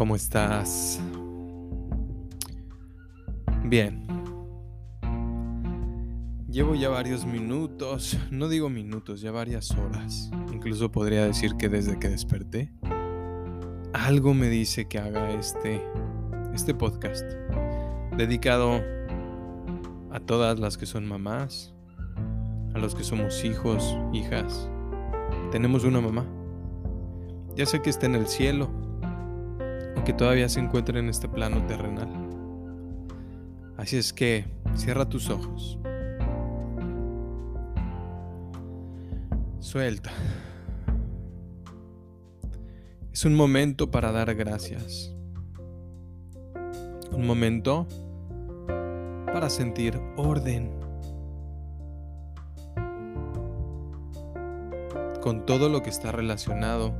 ¿Cómo estás? Bien. Llevo ya varios minutos, no digo minutos, ya varias horas. Incluso podría decir que desde que desperté, algo me dice que haga este, este podcast dedicado a todas las que son mamás, a los que somos hijos, hijas. Tenemos una mamá. Ya sé que está en el cielo, que todavía se encuentra en este plano terrenal. Así es que cierra tus ojos. Suelta. Es un momento para dar gracias. Un momento para sentir orden. Con todo lo que está relacionado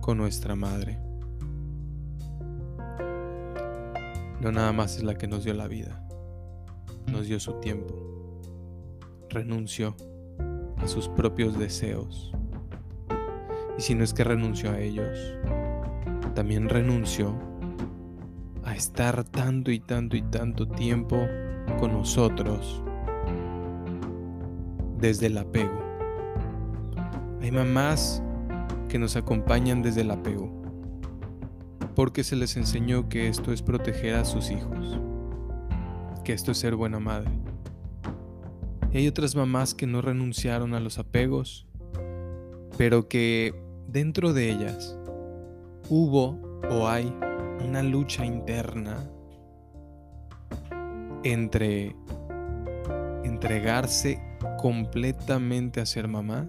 con nuestra madre. No nada más es la que nos dio la vida, nos dio su tiempo, renunció a sus propios deseos. Y si no es que renunció a ellos, también renunció a estar tanto y tanto y tanto tiempo con nosotros desde el apego. Hay mamás que nos acompañan desde el apego, porque se les enseñó que esto es proteger a sus hijos, que esto es ser buena madre. Y hay otras mamás que no renunciaron a los apegos, pero que dentro de ellas hubo o hay una lucha interna entre entregarse completamente a ser mamá,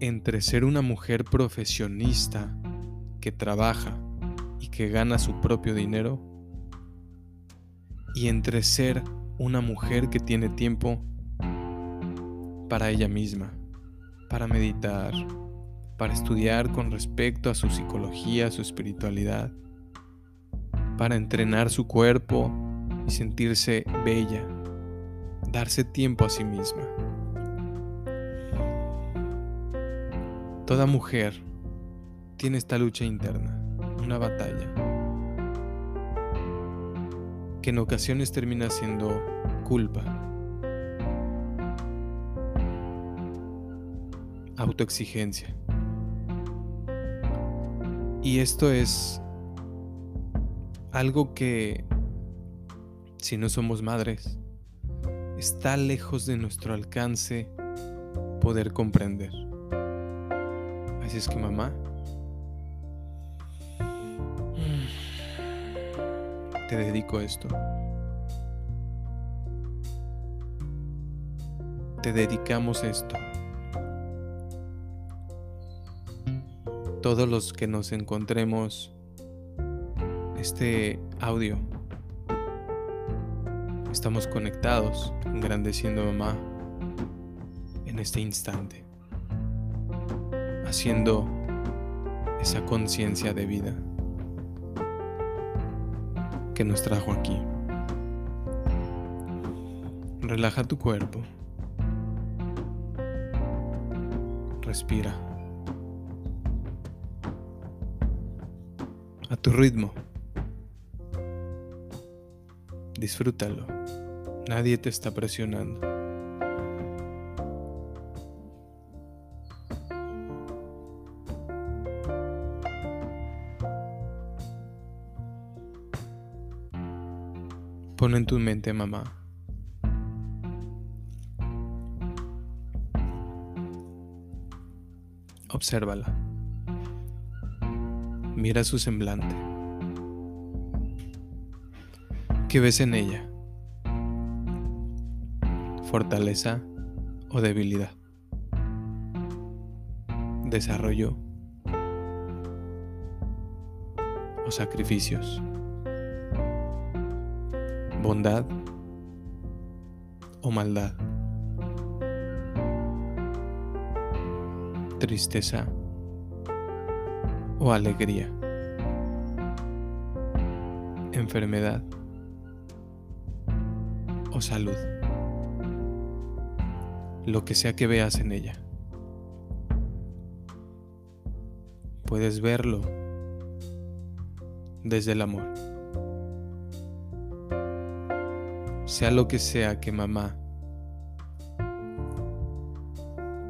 entre ser una mujer profesionista que trabaja y que gana su propio dinero, y entre ser una mujer que tiene tiempo para ella misma, para meditar, para estudiar con respecto a su psicología, su espiritualidad, para entrenar su cuerpo y sentirse bella, darse tiempo a sí misma. Toda mujer tiene esta lucha interna, una batalla, que en ocasiones termina siendo culpa, autoexigencia. Y esto es algo que, si no somos madres, está lejos de nuestro alcance poder comprender. Así es que mamá, te dedico esto. Te dedicamos esto. Todos los que nos encontremos este audio, estamos conectados, engrandeciendo mamá en este instante, haciendo esa conciencia de vida que nos trajo aquí. Relaja tu cuerpo. Respira. A tu ritmo. Disfrútalo. Nadie te está presionando. En tu mente, mamá. Obsérvala. Mira su semblante. ¿Qué ves en ella? ¿Fortaleza o debilidad? ¿Desarrollo o sacrificios? Bondad o maldad, tristeza o alegría, enfermedad o salud, lo que sea que veas en ella. Puedes verlo desde el amor. Sea lo que sea que mamá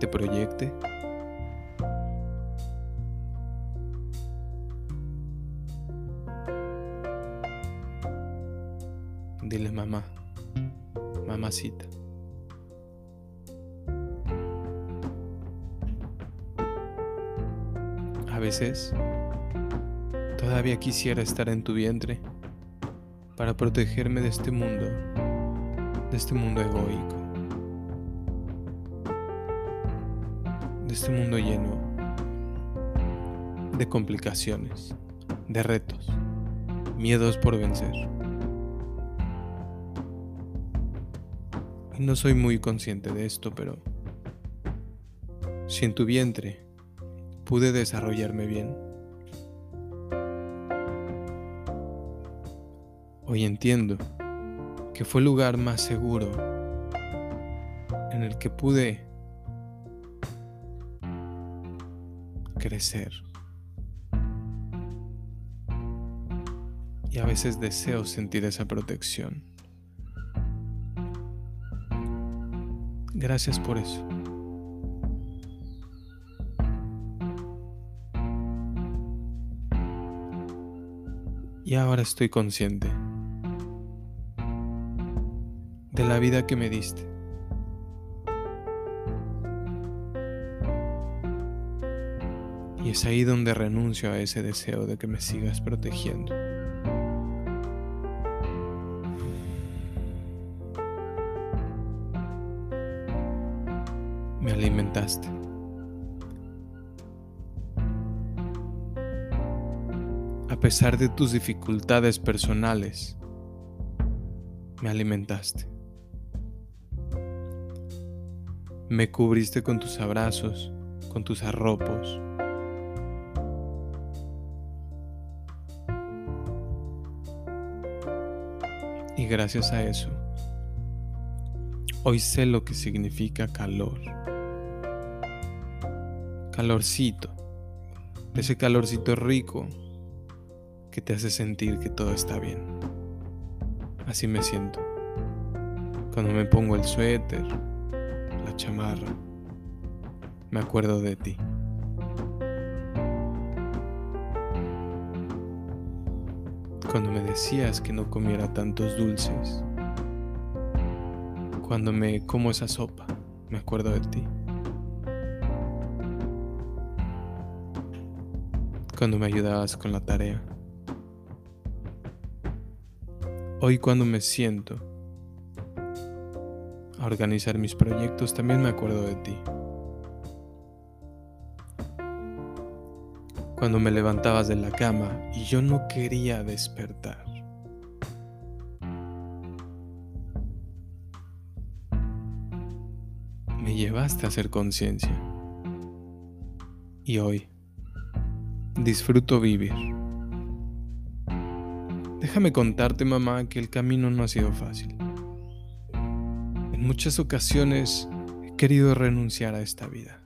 te proyecte, dile mamá, mamacita. A veces todavía quisiera estar en tu vientre para protegerme de este mundo, de este mundo egoico, de este mundo lleno de complicaciones, de retos, miedos por vencer. No soy muy consciente de esto, pero si en tu vientre pude desarrollarme bien, hoy entiendo que fue el lugar más seguro en el que pude crecer. Y a veces deseo sentir esa protección. Gracias por eso. Y ahora estoy consciente la vida que me diste. Y es ahí donde renuncio a ese deseo de que me sigas protegiendo. me alimentaste. A pesar de tus dificultades personales, me alimentaste. Me cubriste con tus abrazos, con tus arropos. Y gracias a eso, hoy sé lo que significa calor calorcito, ese calorcito rico que te hace sentir que todo está bien. Así me siento. Cuando me pongo el suéter, chamarra, me acuerdo de ti. Cuando me decías que no comiera tantos dulces. Cuando me como esa sopa, me acuerdo de ti. cuando me ayudabas con la tarea. Hoy cuando me siento organizar mis proyectos también me acuerdo de ti. Cuando me levantabas de la cama y yo no quería despertar. Me llevaste a hacer conciencia. Y hoy disfruto vivir. Déjame contarte, mamá, que el camino no ha sido fácil. Muchas ocasiones he querido renunciar a esta vida.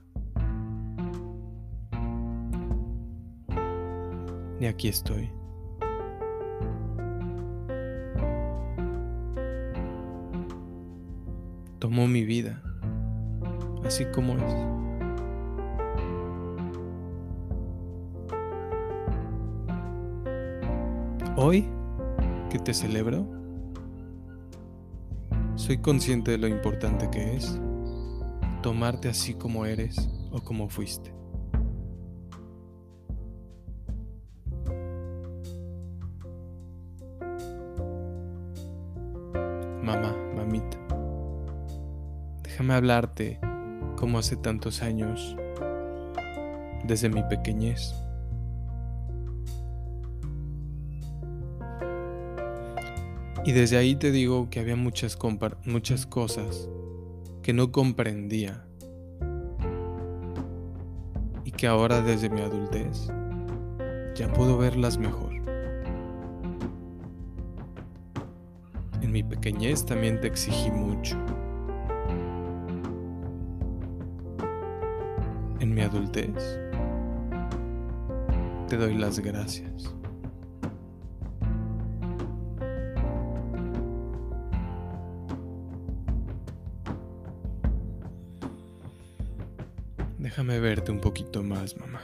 Y aquí estoy. Tomó mi vida, así como es. Hoy que te celebro, soy consciente de lo importante que es tomarte así como eres o como fuiste. Mamá, mamita, déjame hablarte como hace tantos años, desde mi pequeñez. Y desde ahí te digo que había muchas, muchas cosas que no comprendía y que ahora desde mi adultez ya puedo verlas mejor. En mi pequeñez también te exigí mucho. En mi adultez te doy las gracias. Déjame verte un poquito más, mamá.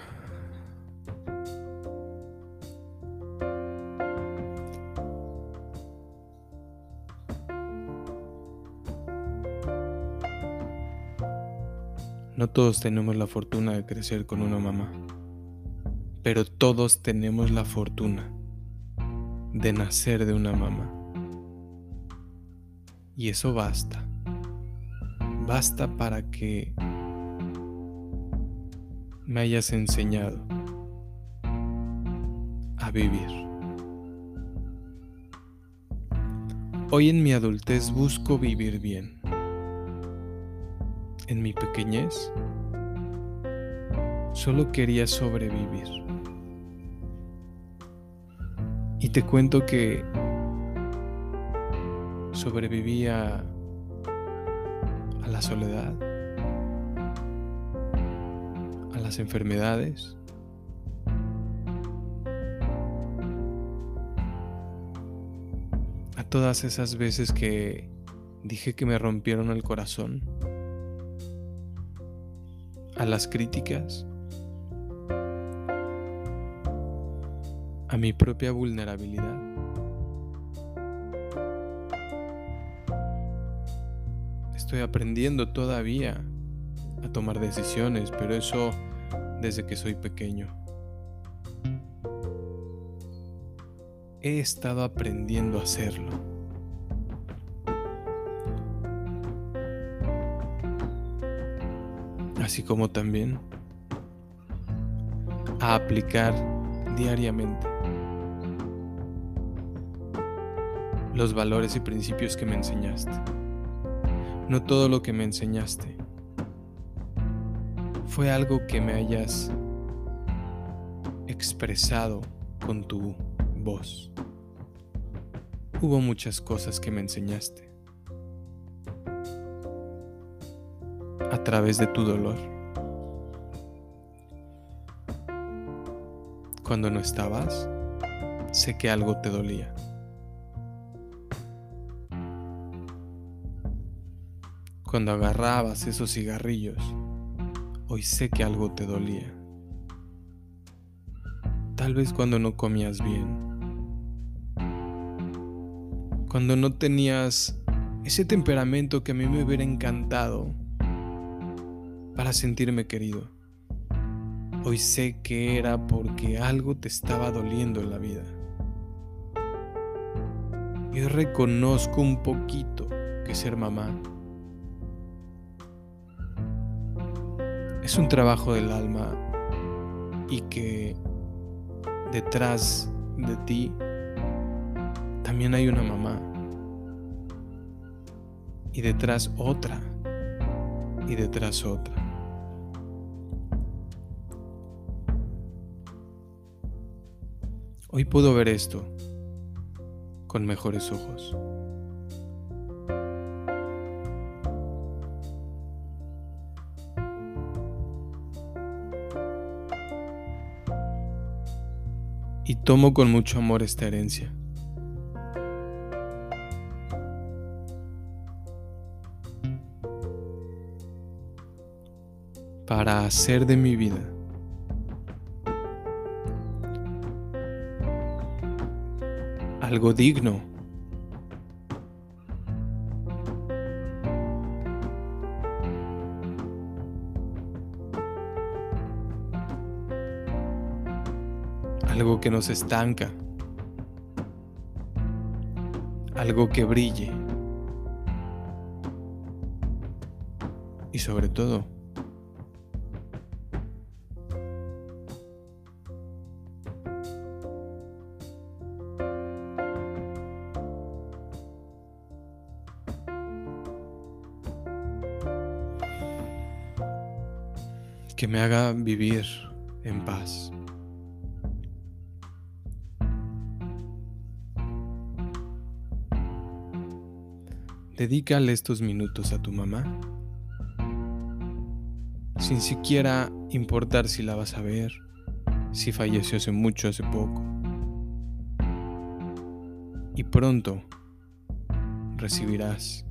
No todos tenemos la fortuna de crecer con una mamá, pero todos tenemos la fortuna de nacer de una mamá. Y eso basta. Basta para que me hayas enseñado a vivir. Hoy en mi adultez busco vivir bien en mi pequeñez, solo quería sobrevivir. Y te cuento que sobrevivía a la soledad, las enfermedades, a todas esas veces que dije que me rompieron el corazón. A las críticas, a mi propia vulnerabilidad. Estoy aprendiendo todavía a tomar decisiones, pero eso desde que soy pequeño. He estado aprendiendo a hacerlo. así como también a aplicar diariamente los valores y principios que me enseñaste. No todo lo que me enseñaste fue algo que me hayas expresado con tu voz. Hubo muchas cosas que me enseñaste. a través de tu dolor. Cuando no estabas, sé que algo te dolía. Cuando agarrabas esos cigarrillos, hoy sé que algo te dolía. Tal vez cuando no comías bien. Cuando no tenías ese temperamento que a mí me hubiera encantado para sentirme querido. Hoy sé que era porque algo te estaba doliendo en la vida. Y reconozco un poquito que ser mamá es un trabajo del alma y que detrás de ti también hay una mamá y detrás otra y detrás otra. Hoy puedo ver esto con mejores ojos. Y tomo con mucho amor esta herencia. Para hacer de mi vida algo digno. Algo que nos estanca. Algo que brille. Y sobre todo, que me haga vivir en paz. Dedícale estos minutos a tu mamá, sin siquiera importar si la vas a ver, si falleció hace mucho, hace poco. Y pronto recibirás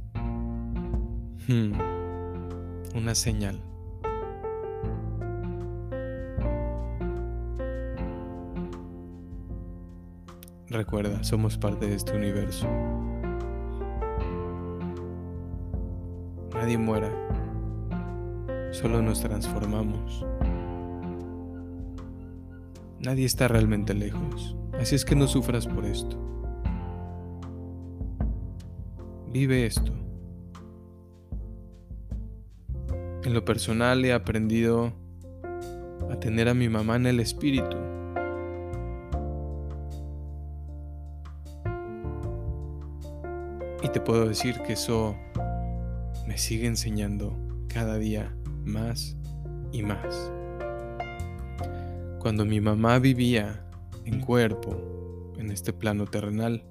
hmm, una señal. Recuerda, somos parte de este universo. Nadie muera, solo nos transformamos. Nadie está realmente lejos, así es que no sufras por esto. Vive esto. En lo personal he aprendido a tener a mi mamá en el espíritu. Y te puedo decir que eso me sigue enseñando cada día más y más. Cuando mi mamá vivía en cuerpo, en este plano terrenal,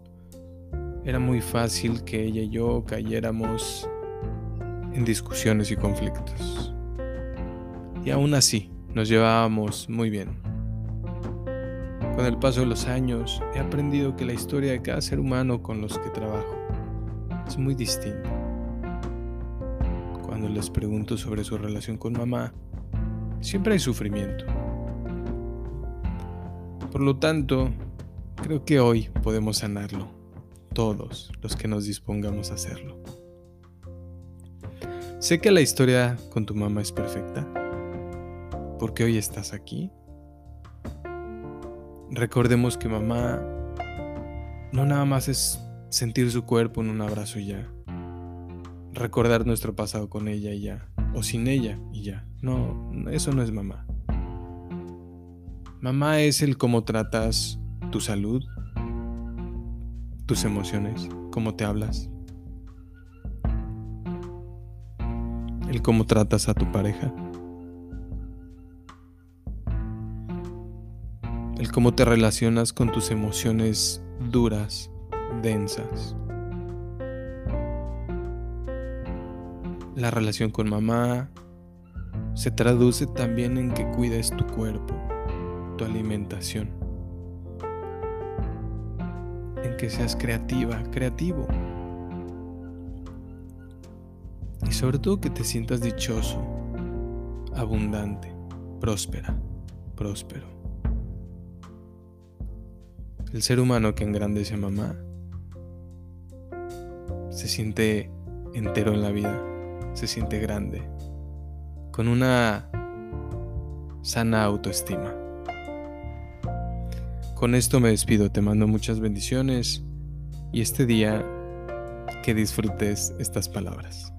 era muy fácil que ella y yo cayéramos en discusiones y conflictos. Y aún así, nos llevábamos muy bien. Con el paso de los años, he aprendido que la historia de cada ser humano con los que trabajo es muy distinta. Cuando les pregunto sobre su relación con mamá, siempre hay sufrimiento. Por lo tanto, creo que hoy podemos sanarlo, todos los que nos dispongamos a hacerlo. Sé que la historia con tu mamá es perfecta, porque hoy estás aquí. Recordemos que mamá no nada más es sentir su cuerpo en un abrazo ya. Recordar nuestro pasado con ella y ya. O sin ella y ya. No, eso no es mamá. Mamá es el cómo tratas tu salud, tus emociones, cómo te hablas, el cómo tratas a tu pareja, el cómo te relacionas con tus emociones duras, densas. La relación con mamá se traduce también en que cuides tu cuerpo tu alimentación. En que seas creativa, creativo. Y sobre todo que te sientas dichoso, abundante, próspera, próspero. El ser humano que engrandece a mamá se siente entero en la vida, se siente grande, con una sana autoestima. Con esto me despido, te mando muchas bendiciones y este día que disfrutes estas palabras.